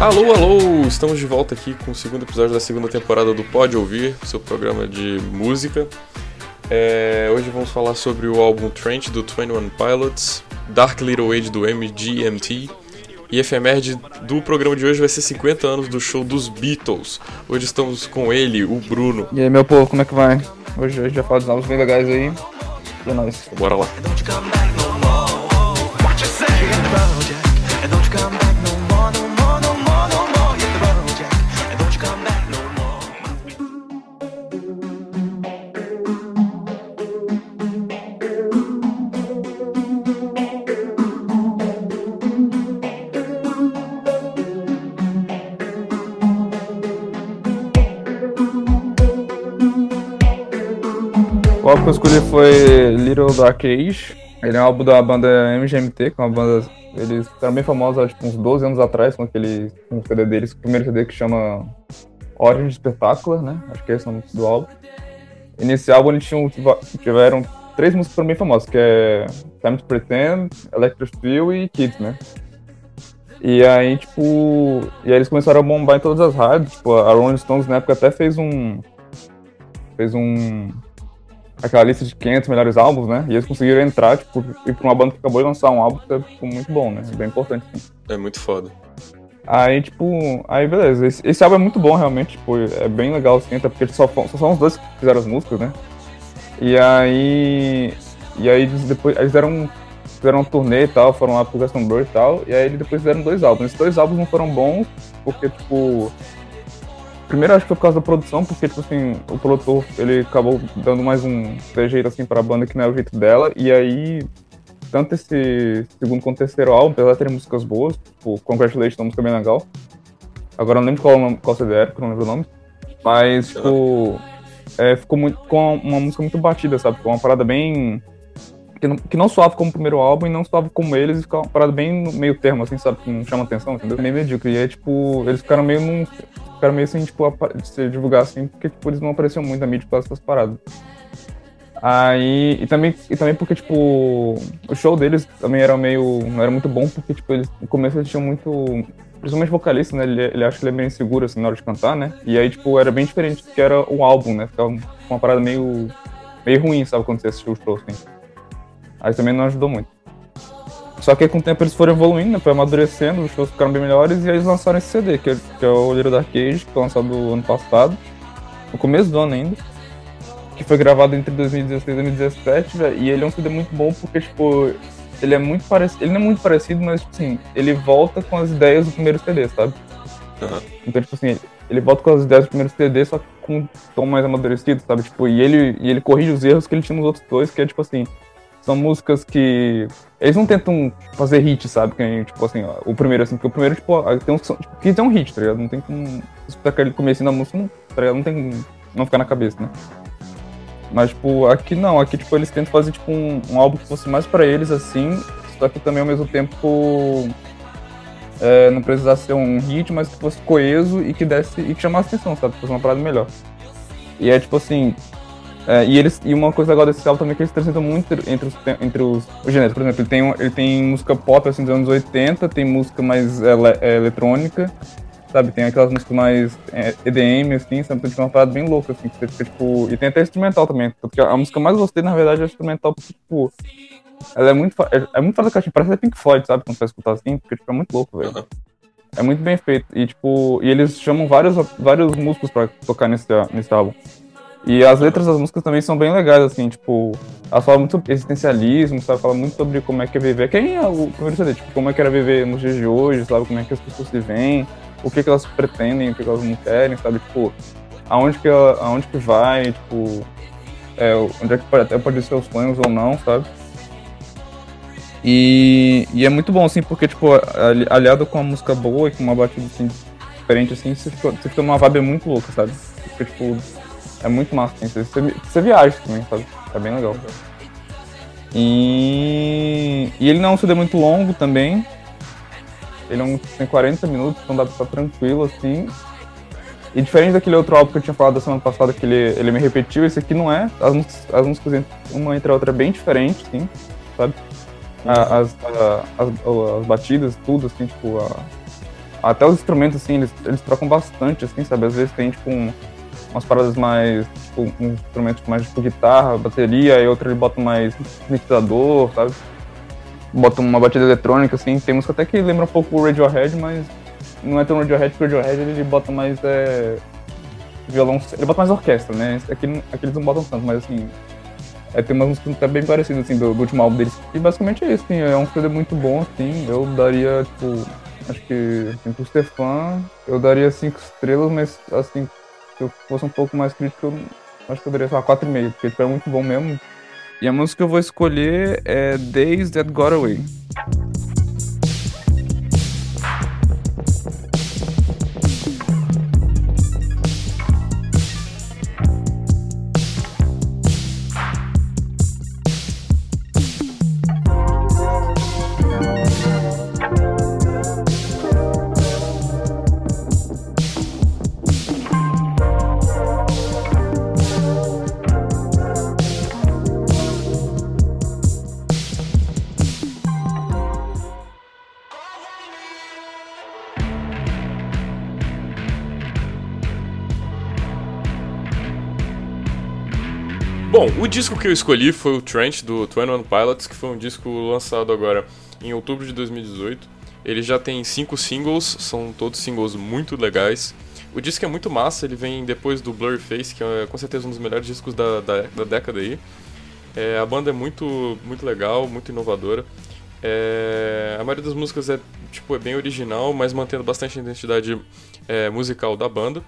Alô, alô! Estamos de volta aqui com o segundo episódio da segunda temporada do Pode Ouvir, seu programa de música. É, hoje vamos falar sobre o álbum Trent do 21 Pilots, Dark Little Age do MGMT e efeméride do programa de hoje vai ser 50 anos do show dos Beatles. Hoje estamos com ele, o Bruno. E aí, meu povo, como é que vai? Hoje a gente vai falar dos álbuns bem legais aí. E é nóis. Bora lá. O álbum que eu escolhi foi Little Dark Age. Ele é um álbum da banda MGMT, que é uma banda. Eles ficaram bem famosos há tipo, uns 12 anos atrás com aquele com o CD deles, o primeiro CD que chama Origin Spectacular, né? Acho que é esse o nome do álbum. E nesse álbum eles tinham, tiveram três músicas que bem famosas, que é Time to Pretend, Electric Feel e Kids, né? E aí, tipo. E aí eles começaram a bombar em todas as rádios. Tipo, a Rolling Stones na época até fez um. Fez um aquela lista de 500 melhores álbuns, né? E eles conseguiram entrar, tipo, ir pra uma banda que acabou de lançar um álbum que é tipo, muito bom, né? Bem importante, sim. É muito foda. Aí, tipo, aí beleza. Esse, esse, álbum é muito bom, realmente, tipo, é bem legal, assim, até porque só, só são os dois que fizeram as músicas, né? E aí. E aí depois. Eles fizeram, fizeram um turnê e tal, foram lá pro Glastonbury e tal, e aí depois fizeram dois álbuns. Esses dois álbuns não foram bons, porque, tipo Primeiro acho que foi por causa da produção, porque, tipo assim, o produtor, ele acabou dando mais um jeito assim pra banda que não é o jeito dela, e aí, tanto esse segundo quanto terceiro álbum, apesar de terem músicas boas, tipo, Congratulations é uma música bem legal. Agora eu não lembro qual, qual CD era, porque eu não lembro o nome. Mas, tipo, é, ficou muito, com uma música muito batida, sabe? Ficou uma parada bem que não, que não soava como o primeiro álbum e não soava como eles, e ficava uma parada bem no meio termo, assim, sabe? Que não chama atenção, entendeu? Meio medíocre. E aí, tipo, eles ficaram meio num. Ficaram meio assim, tipo, se divulgar assim, porque, tipo, eles não apareciam muito na mídia por causa dessas paradas. Aí. E também, e também porque, tipo, o show deles também era meio. não era muito bom, porque, tipo, eles no começo eles tinham muito. Principalmente vocalista, né? Ele, ele acha que ele é bem inseguro, assim, na hora de cantar, né? E aí, tipo, era bem diferente do que era o álbum, né? Ficava uma parada meio. meio ruim, sabe, quando você assistiu o show, assim. Aí também não ajudou muito. Só que com o tempo eles foram evoluindo, né, foi amadurecendo, os shows ficaram bem melhores e aí eles lançaram esse CD, que é, que é o Little Dark Age, que foi lançado ano passado, no começo do ano ainda, que foi gravado entre 2016 e 2017, véio, e ele é um CD muito bom porque, tipo, ele é muito parecido, ele não é muito parecido, mas, tipo assim, ele volta com as ideias do primeiro CD, sabe? Uhum. Então, tipo assim, ele volta com as ideias do primeiro CD, só que com um tom mais amadurecido, sabe? Tipo, e ele, e ele corrige os erros que ele tinha nos outros dois, que é, tipo assim, são músicas que. Eles não tentam fazer hit, sabe? Que, tipo assim, ó, o primeiro, assim, porque o primeiro, tipo, tem uns que. Tipo, que um hit, tá ligado? Não tem como. Escutar aquele começo da música, não, tá ligado? Não tem como não ficar na cabeça, né? Mas, tipo, aqui não, aqui, tipo, eles tentam fazer, tipo, um, um álbum que fosse mais pra eles, assim, só que também ao mesmo tempo. É, não precisasse ser um hit, mas que fosse coeso e que desse. e que chamasse atenção, sabe? Fosse uma parada melhor. E é tipo assim, é, e, eles, e uma coisa legal desse álbum também é que eles transitam muito entre os, entre os, os gêneros. Por exemplo, ele tem, ele tem música pop assim, dos anos 80, tem música mais ele, é, eletrônica, sabe? Tem aquelas músicas mais é, EDM, assim, sabe? Então, tipo, uma parada bem louca, assim, que você fica, tipo... E tem até instrumental também, porque a música mais gostei, na verdade, é a instrumental, porque, tipo... Ela é muito, é, é muito fora da caixinha, parece até Pink Floyd, sabe? Quando você escutar assim, porque, tipo, é muito louco, velho. É muito bem feito. E, tipo, e eles chamam vários, vários músicos pra tocar nesse, nesse álbum. E as letras das músicas também são bem legais, assim, tipo, elas falam muito existencialismo, sabe? Fala muito sobre como é que é viver. Quem é o primeiro CD? Tipo, como é que era viver nos dias de hoje, sabe? Como é que as pessoas se veem, o que, que elas pretendem, o que, que elas não querem, sabe? Tipo, aonde que, aonde que vai, tipo, é, onde é que pode, até pode ser os sonhos ou não, sabe? E, e é muito bom, assim, porque, tipo, aliado com uma música boa e com uma batida, assim, diferente, assim, você fica, você fica numa vibe muito louca, sabe? Fica, tipo, é muito massa, assim, você, você viaja também, sabe? É bem legal. E, e ele não é um CD muito longo também. Ele é um, tem 40 minutos, então dá pra estar tranquilo, assim. E diferente daquele outro álbum que eu tinha falado da semana passada, que ele, ele me repetiu, esse aqui não é. As músicas, as músicas uma entre a outra é bem diferente, sim, sabe? As, as, as, batidas, tudo, assim, tipo, a, até os instrumentos, assim, eles, eles trocam bastante, assim, sabe? Às vezes tem, tipo, um, umas paradas mais, tipo, um instrumento mais, tipo, guitarra, bateria, e outra ele bota mais sintetizador, sabe? Bota uma batida eletrônica, assim, tem música até que lembra um pouco o Radiohead, mas não é tão Radiohead, porque o Radiohead ele bota mais é, violão, ele bota mais orquestra, né? Aqui, aqui eles não botam tanto, mas assim, é, tem umas músicas até bem parecidas assim, do, do, último álbum deles. E basicamente é isso, assim, é um CD muito bom, assim, eu daria, tipo, acho que assim, pro Stefan, eu daria cinco estrelas, mas assim, se eu fosse um pouco mais crítico, eu acho que daria só 4,5, porque tipo, é muito bom mesmo. E a música que eu vou escolher é Days That Got Away. Bom, o disco que eu escolhi foi o Trench do 21 Pilots, que foi um disco lançado agora em outubro de 2018. Ele já tem cinco singles, são todos singles muito legais. O disco é muito massa, ele vem depois do Blurry Face, que é com certeza um dos melhores discos da, da, da década aí. É, a banda é muito, muito legal, muito inovadora. É, a maioria das músicas é, tipo, é bem original, mas mantendo bastante a identidade é, musical da banda.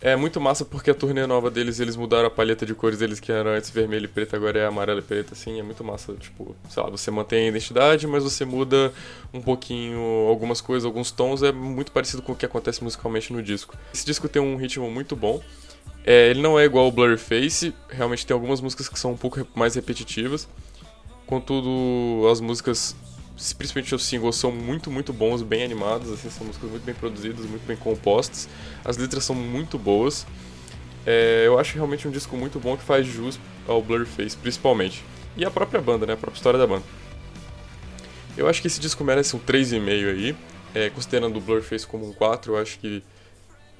É muito massa porque a turnê nova deles, eles mudaram a paleta de cores deles, que era antes vermelho e preto, agora é amarelo e preto, assim, é muito massa, tipo, sei lá, você mantém a identidade, mas você muda um pouquinho algumas coisas, alguns tons, é muito parecido com o que acontece musicalmente no disco. Esse disco tem um ritmo muito bom, é, ele não é igual ao Blurry Face, realmente tem algumas músicas que são um pouco mais repetitivas, contudo, as músicas principalmente os singles são muito, muito bons, bem animados, assim, são músicas muito bem produzidas, muito bem compostas. As letras são muito boas. É, eu acho realmente um disco muito bom que faz jus ao Blurface, principalmente. E a própria banda, né? A própria história da banda. Eu acho que esse disco merece um 3,5 aí. É, considerando o Blurface como um 4, eu acho que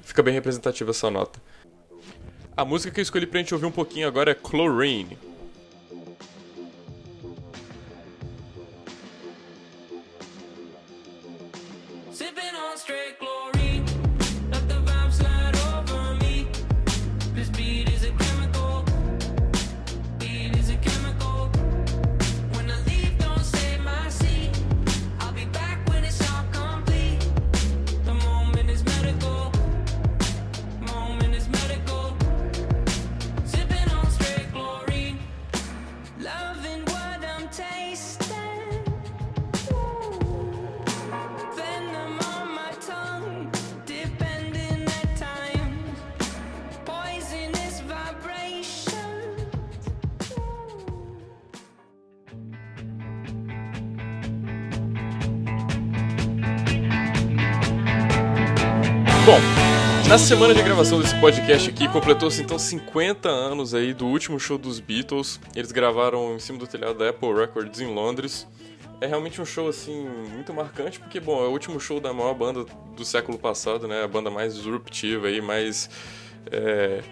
fica bem representativa essa nota. A música que eu escolhi pra gente ouvir um pouquinho agora é Chlorine. Bom, na semana de gravação desse podcast aqui, completou-se então 50 anos aí do último show dos Beatles. Eles gravaram em cima do telhado da Apple Records em Londres. É realmente um show assim muito marcante, porque bom, é o último show da maior banda do século passado, né? A banda mais disruptiva aí, mais é,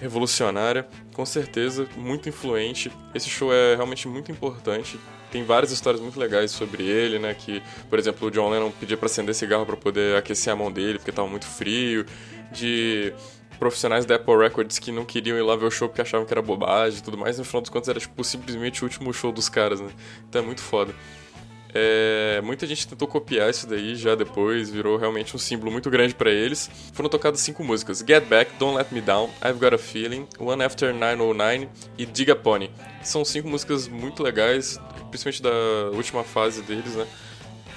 revolucionária, com certeza, muito influente. Esse show é realmente muito importante tem várias histórias muito legais sobre ele, né? Que, por exemplo, o John Lennon pedia para acender cigarro para poder aquecer a mão dele porque estava muito frio, de profissionais da Apple Records que não queriam ir lá ver o show porque achavam que era bobagem e tudo mais, no final dos contos era tipo simplesmente o último show dos caras, né? Então é muito foda. É, muita gente tentou copiar isso daí já depois, virou realmente um símbolo muito grande para eles. Foram tocadas cinco músicas: Get Back, Don't Let Me Down, I've Got a Feeling, One After 909 e Diga Pony. São cinco músicas muito legais, principalmente da última fase deles, né?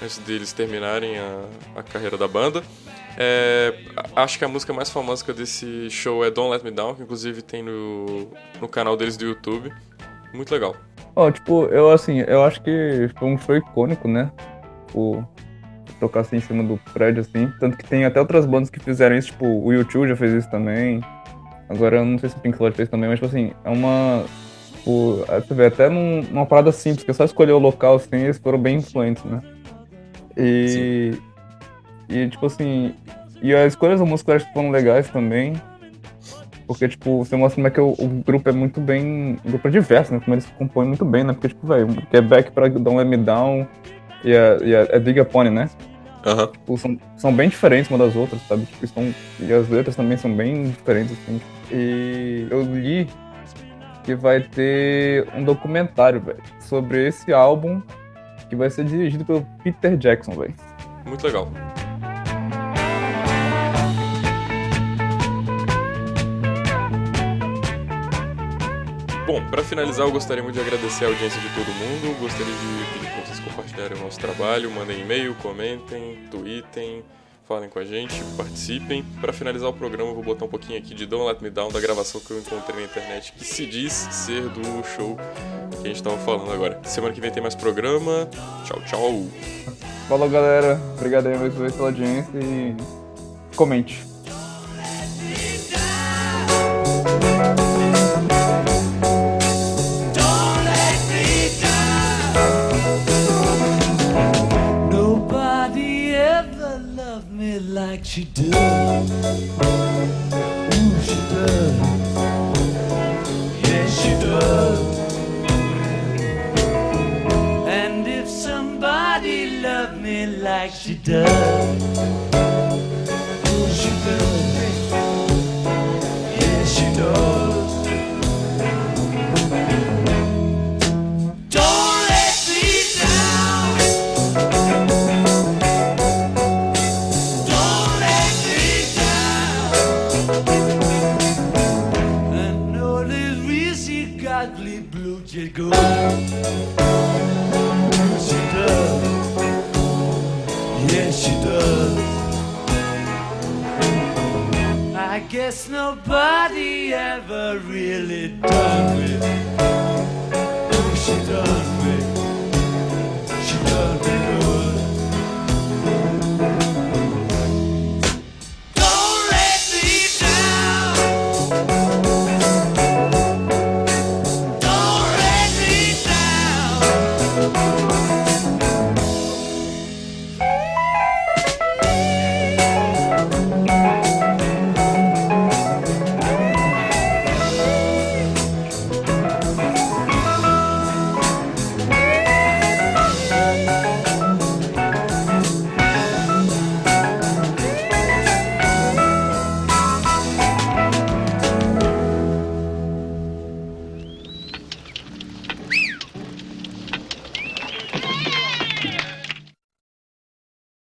Antes deles terminarem a, a carreira da banda. É, acho que a música mais famosa desse show é Don't Let Me Down, que inclusive tem no, no canal deles do YouTube. Muito legal. Ó, tipo, eu assim, eu acho que foi um show icônico, né? O, tocar assim em cima do prédio, assim. Tanto que tem até outras bandas que fizeram isso, tipo, o YouTube já fez isso também. Agora eu não sei se o Pink Floyd fez também, mas tipo assim, é uma. Tipo, você vê, até num, numa parada simples, que é só escolher o local, assim, eles foram bem influentes, né? E. Sim. E tipo assim. E as escolhas da música foram legais também. Porque, tipo, você mostra como é que o, o grupo é muito bem. O grupo é diverso, né? Como eles compõem muito bem, né? Porque, tipo, velho, Quebec pra Don't Let Me Down e a, e a, a Dig Pony, né? Uhum. Tipo, são, são bem diferentes uma das outras, sabe? Tipo, são, e as letras também são bem diferentes, assim. E eu li que vai ter um documentário, velho, sobre esse álbum que vai ser dirigido pelo Peter Jackson, velho. Muito legal. Bom, para finalizar, eu gostaria muito de agradecer a audiência de todo mundo. Gostaria de pedir para vocês compartilharem o nosso trabalho, mandem e-mail, comentem, tweetem, falem com a gente, participem. Para finalizar o programa, eu vou botar um pouquinho aqui de Don't Let Me Down da gravação que eu encontrei na internet, que se diz ser do show que a gente estava falando agora. Semana que vem tem mais programa. Tchau, tchau. Falou, galera. Obrigado aí mais uma vez pela audiência e comente. good.